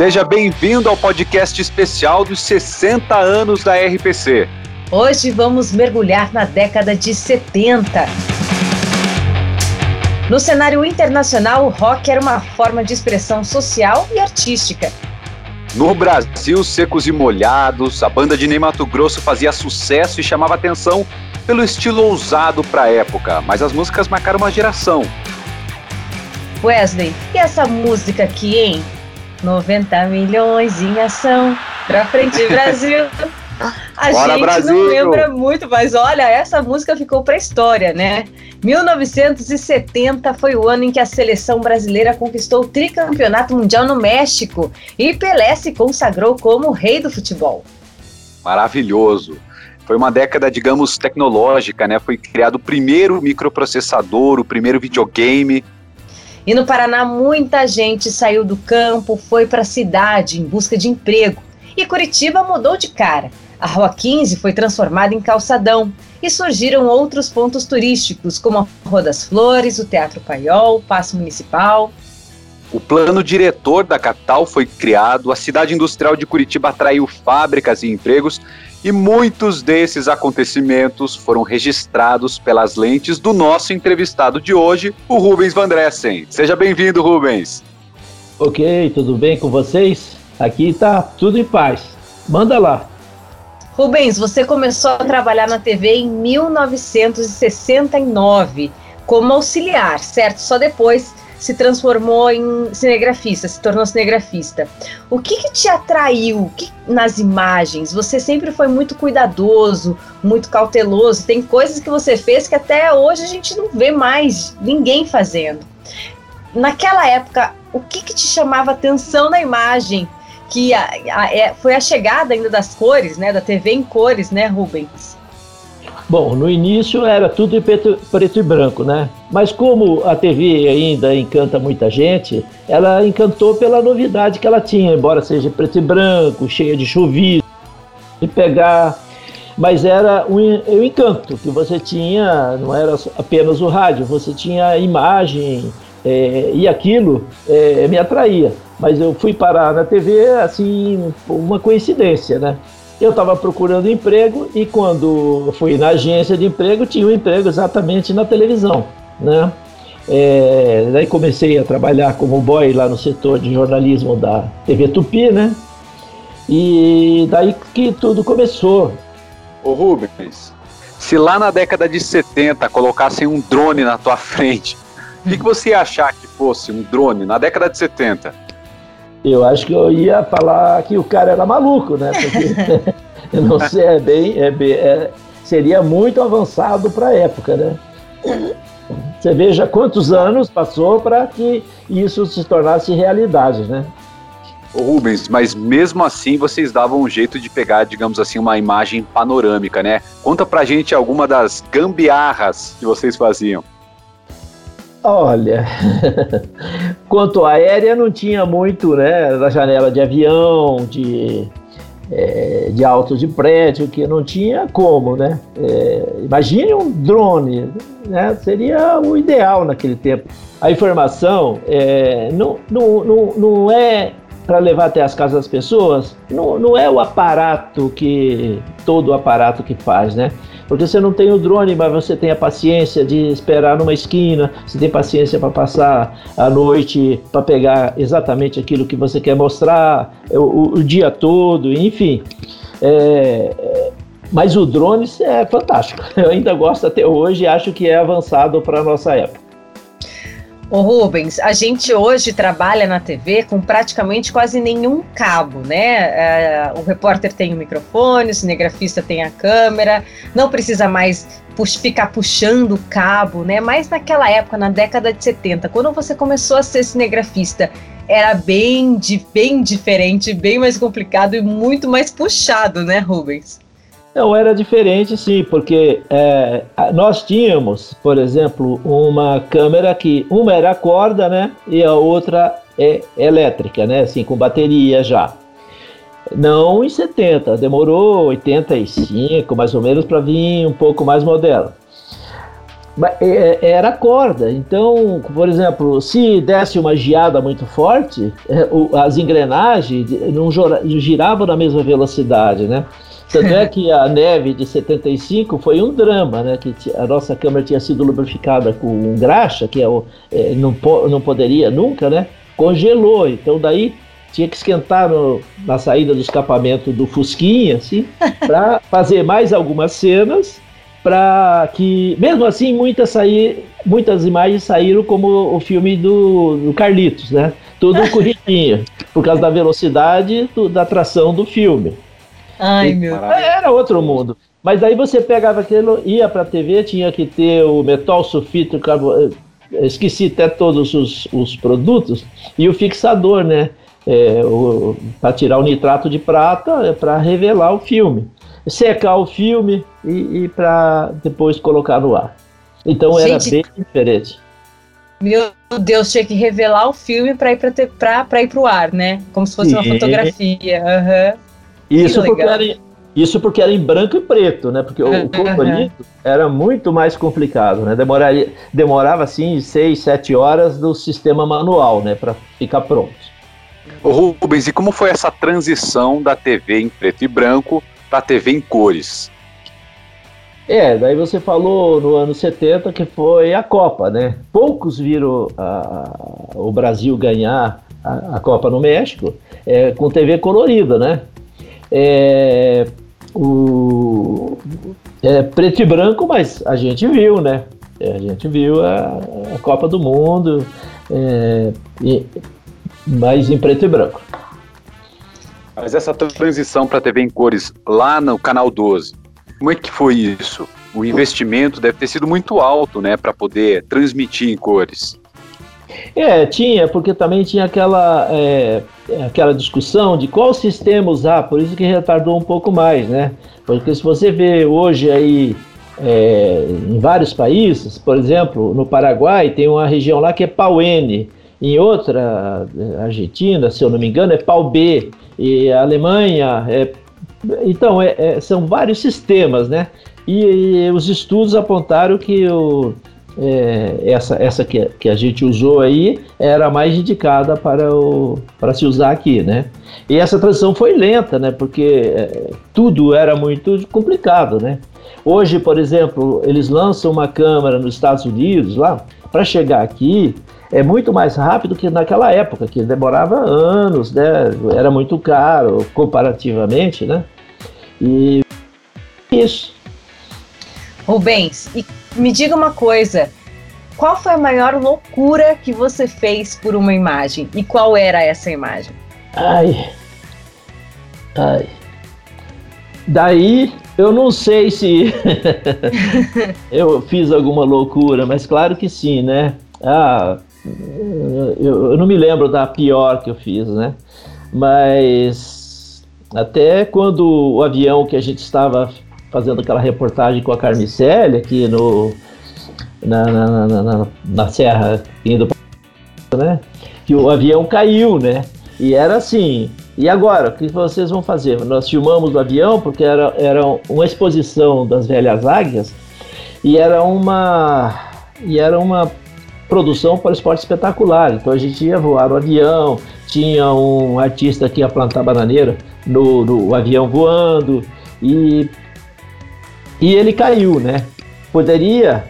Seja bem-vindo ao podcast especial dos 60 anos da RPC. Hoje vamos mergulhar na década de 70. No cenário internacional, o rock era uma forma de expressão social e artística. No Brasil, secos e molhados, a banda de Ney Mato Grosso fazia sucesso e chamava atenção pelo estilo ousado para a época, mas as músicas marcaram uma geração. Wesley, e essa música aqui, hein? 90 milhões em ação. Pra frente, Brasil. A Bora, gente Brasil! não lembra muito, mas olha, essa música ficou pra história, né? 1970 foi o ano em que a seleção brasileira conquistou o tricampeonato mundial no México e Pelé se consagrou como o rei do futebol. Maravilhoso. Foi uma década, digamos, tecnológica, né? Foi criado o primeiro microprocessador, o primeiro videogame. E no Paraná, muita gente saiu do campo, foi para a cidade em busca de emprego. E Curitiba mudou de cara. A Rua 15 foi transformada em calçadão e surgiram outros pontos turísticos, como a Rua das Flores, o Teatro Paiol, o Paço Municipal. O plano diretor da capital foi criado, a cidade industrial de Curitiba atraiu fábricas e empregos, e muitos desses acontecimentos foram registrados pelas lentes do nosso entrevistado de hoje, o Rubens Vandressen. Seja bem-vindo, Rubens. Ok, tudo bem com vocês? Aqui tá tudo em paz. Manda lá. Rubens, você começou a trabalhar na TV em 1969 como auxiliar, certo? Só depois se transformou em cinegrafista, se tornou cinegrafista. O que, que te atraiu que, nas imagens? Você sempre foi muito cuidadoso, muito cauteloso. Tem coisas que você fez que até hoje a gente não vê mais ninguém fazendo. Naquela época, o que, que te chamava atenção na imagem? Que a, a, é, foi a chegada ainda das cores, né? Da TV em cores, né, Rubens? Bom, no início era tudo em preto, preto, e branco, né? Mas como a TV ainda encanta muita gente, ela encantou pela novidade que ela tinha, embora seja preto e branco, cheia de chuvisco, de pegar. Mas era um, um encanto que você tinha, não era apenas o rádio, você tinha imagem é, e aquilo é, me atraía. Mas eu fui parar na TV, assim, uma coincidência, né? Eu estava procurando emprego e quando fui na agência de emprego, tinha um emprego exatamente na televisão, né? É, daí comecei a trabalhar como boy lá no setor de jornalismo da TV Tupi, né? E daí que tudo começou. Ô Rubens, se lá na década de 70 colocassem um drone na tua frente, o que, que você ia achar que fosse um drone na década de 70? Eu acho que eu ia falar que o cara era maluco, né? Porque eu não sei, é bem, é bem é, seria muito avançado para a época, né? Você veja quantos anos passou para que isso se tornasse realidade, né? Ô Rubens, mas mesmo assim vocês davam um jeito de pegar, digamos assim, uma imagem panorâmica, né? Conta pra gente alguma das gambiarras que vocês faziam. Olha, quanto aérea não tinha muito, né? Da janela de avião, de, é, de alto de prédio, que não tinha como, né? É, imagine um drone, né? Seria o ideal naquele tempo. A informação é, não, não, não, não é para levar até as casas das pessoas, não, não é o aparato que todo o aparato que faz, né? Porque você não tem o drone, mas você tem a paciência de esperar numa esquina, você tem paciência para passar a noite para pegar exatamente aquilo que você quer mostrar, o, o dia todo, enfim. É, mas o drone é fantástico. Eu ainda gosto até hoje e acho que é avançado para a nossa época. Ô Rubens, a gente hoje trabalha na TV com praticamente quase nenhum cabo, né? É, o repórter tem o microfone, o cinegrafista tem a câmera, não precisa mais ficar puxando o cabo, né? Mas naquela época, na década de 70, quando você começou a ser cinegrafista, era bem, bem diferente, bem mais complicado e muito mais puxado, né, Rubens? Não, era diferente sim, porque é, nós tínhamos, por exemplo, uma câmera que uma era corda, né, e a outra é elétrica, né, assim, com bateria já. Não em 70, demorou 85 mais ou menos para vir um pouco mais moderno. É, é, era corda. Então, por exemplo, se desse uma geada muito forte, é, as engrenagens não giravam na mesma velocidade, né? Tanto é que a neve de 75 foi um drama, né? Que a nossa câmera tinha sido lubrificada com graxa, que é o, é, não, po, não poderia nunca, né? Congelou. Então daí tinha que esquentar no, na saída do escapamento do Fusquinha, assim, para fazer mais algumas cenas para que, mesmo assim, muitas, sair, muitas imagens saíram como o filme do, do Carlitos, né? Tudo corridinho, por causa da velocidade do, da atração do filme. Ai, meu Deus. Era outro mundo. Mas aí você pegava aquilo, ia para a TV, tinha que ter o metal sulfito, carbo... Eh, esqueci até todos os, os produtos, e o fixador, né? É, para tirar o nitrato de prata é para revelar o filme secar o filme e, e para depois colocar no ar. Então Gente, era bem diferente. Meu Deus, tinha que revelar o filme para ir para ir para o ar, né? Como se fosse Sim. uma fotografia. Uhum. Isso porque era isso porque era em branco e preto, né? Porque o colorido uhum. era muito mais complicado, né? Demoraria, demorava assim seis, sete horas do sistema manual, né? Para ficar pronto. Ô Rubens, e como foi essa transição da TV em preto e branco para TV em cores. É, daí você falou no ano 70 que foi a Copa, né? Poucos viram a, o Brasil ganhar a, a Copa no México é, com TV colorida, né? É, o, é, preto e branco, mas a gente viu, né? É, a gente viu a, a Copa do Mundo, é, e, mas em preto e branco. Mas essa transição para TV em cores lá no canal 12, como é que foi isso? O investimento deve ter sido muito alto, né, para poder transmitir em cores. É, tinha, porque também tinha aquela, é, aquela discussão de qual sistema usar, por isso que retardou um pouco mais, né? Porque se você vê hoje aí é, em vários países, por exemplo, no Paraguai tem uma região lá que é pau N, em outra, é, Argentina, se eu não me engano, é pau B e a Alemanha. É, então, é, é, são vários sistemas, né? E, e, os estudos apontaram que o, é, essa, essa que, que a gente usou aí era mais indicada para, o, para se usar aqui, né? E essa transição foi lenta, né? Porque é, tudo era muito complicado, né? Hoje, por exemplo, eles lançam uma câmera nos Estados Unidos lá, para chegar aqui, é muito mais rápido que naquela época, que demorava anos, né? Era muito caro comparativamente, né? E isso. Rubens, e me diga uma coisa. Qual foi a maior loucura que você fez por uma imagem? E qual era essa imagem? Ai. Ai. Daí eu não sei se eu fiz alguma loucura, mas claro que sim, né? Ah, eu, eu, não me lembro da pior que eu fiz, né? Mas até quando o avião que a gente estava fazendo aquela reportagem com a Carmicélia aqui no, na, na, na, na, na Serra indo né? Que o avião caiu, né? E era assim. E agora, o que vocês vão fazer? Nós filmamos o avião porque era, era uma exposição das velhas águias e era uma e era uma produção para esporte espetacular. Então a gente ia voar no avião, tinha um artista que ia plantar bananeira no, no avião voando e, e ele caiu, né? Poderia,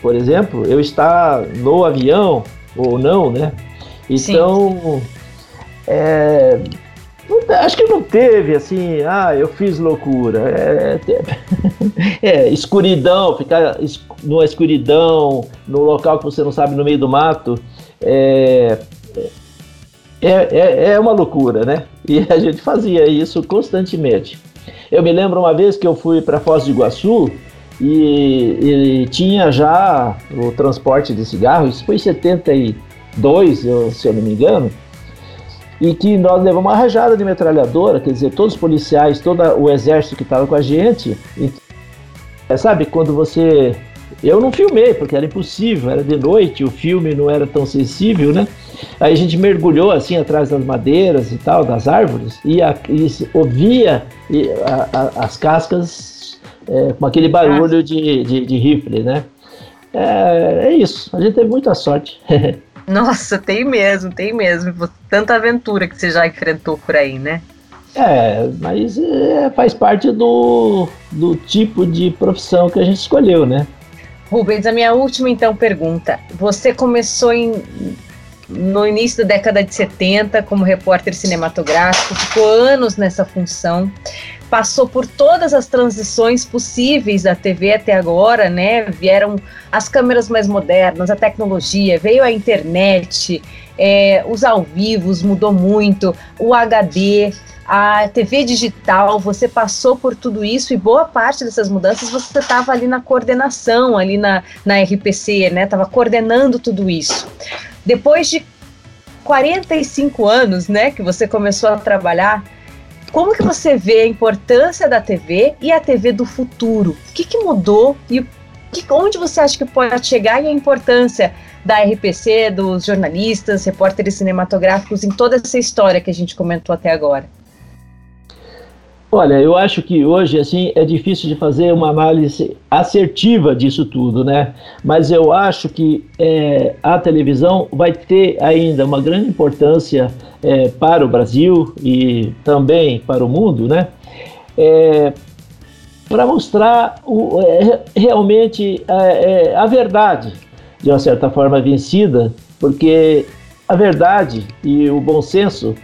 por exemplo, eu estar no avião ou não, né? Então, é, Acho que não teve assim, ah, eu fiz loucura. É, é, é, escuridão, ficar numa escuridão, no local que você não sabe, no meio do mato, é, é, é, é uma loucura, né? E a gente fazia isso constantemente. Eu me lembro uma vez que eu fui para Foz do Iguaçu e, e, tinha já o transporte de cigarro, isso foi em 72, eu, se eu não me engano e que nós levamos uma rajada de metralhadora, quer dizer, todos os policiais, todo o exército que estava com a gente. E, é, sabe, quando você. Eu não filmei, porque era impossível, era de noite, o filme não era tão sensível, né? Aí a gente mergulhou assim atrás das madeiras e tal, das árvores, e, a, e ouvia e a, a, as cascas é, com aquele barulho de, de, de rifle, né? é, é isso. A gente teve muita sorte. Nossa, tem mesmo, tem mesmo. Tanta aventura que você já enfrentou por aí, né? É, mas é, faz parte do, do tipo de profissão que a gente escolheu, né? Rubens, a minha última então pergunta. Você começou em, no início da década de 70 como repórter cinematográfico, ficou anos nessa função, passou por todas as transições possíveis da TV até agora, né? Vieram as câmeras mais modernas, a tecnologia, veio a internet, é, os ao vivos mudou muito, o HD, a TV digital, você passou por tudo isso e boa parte dessas mudanças você estava ali na coordenação, ali na, na RPC, né? Estava coordenando tudo isso. Depois de 45 anos, né, que você começou a trabalhar, como que você vê a importância da TV e a TV do futuro? O que, que mudou e que, onde você acha que pode chegar e a importância da RPC, dos jornalistas, repórteres cinematográficos em toda essa história que a gente comentou até agora? Olha, eu acho que hoje assim é difícil de fazer uma análise assertiva disso tudo, né? Mas eu acho que é, a televisão vai ter ainda uma grande importância é, para o Brasil e também para o mundo, né? É, para mostrar o, é, realmente é, é, a verdade, de uma certa forma vencida, porque a verdade e o bom senso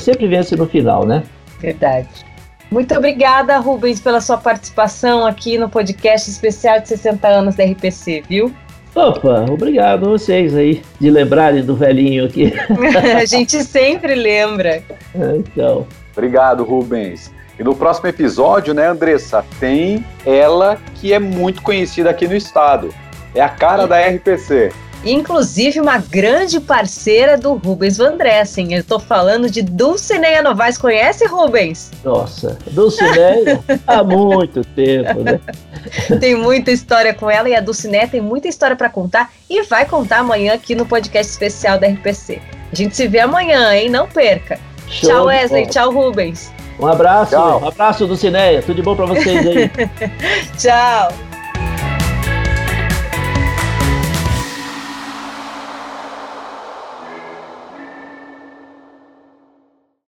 sempre vence no final, né? Verdade. Muito obrigada, Rubens, pela sua participação aqui no podcast especial de 60 anos da RPC, viu? Opa, obrigado a vocês aí de lembrarem do velhinho aqui. a gente sempre lembra. Então. Obrigado, Rubens. E no próximo episódio, né, Andressa, tem ela que é muito conhecida aqui no estado. É a cara da RPC inclusive uma grande parceira do Rubens Van Dressen. Eu estou falando de Dulcineia Novaes. Conhece, Rubens? Nossa, Dulcineia há muito tempo, né? Tem muita história com ela e a Dulcineia tem muita história para contar e vai contar amanhã aqui no podcast especial da RPC. A gente se vê amanhã, hein? Não perca. Show tchau, Wesley. Tchau, Rubens. Um abraço. Tchau. Um abraço, Dulcineia. Tudo de bom para vocês aí. tchau.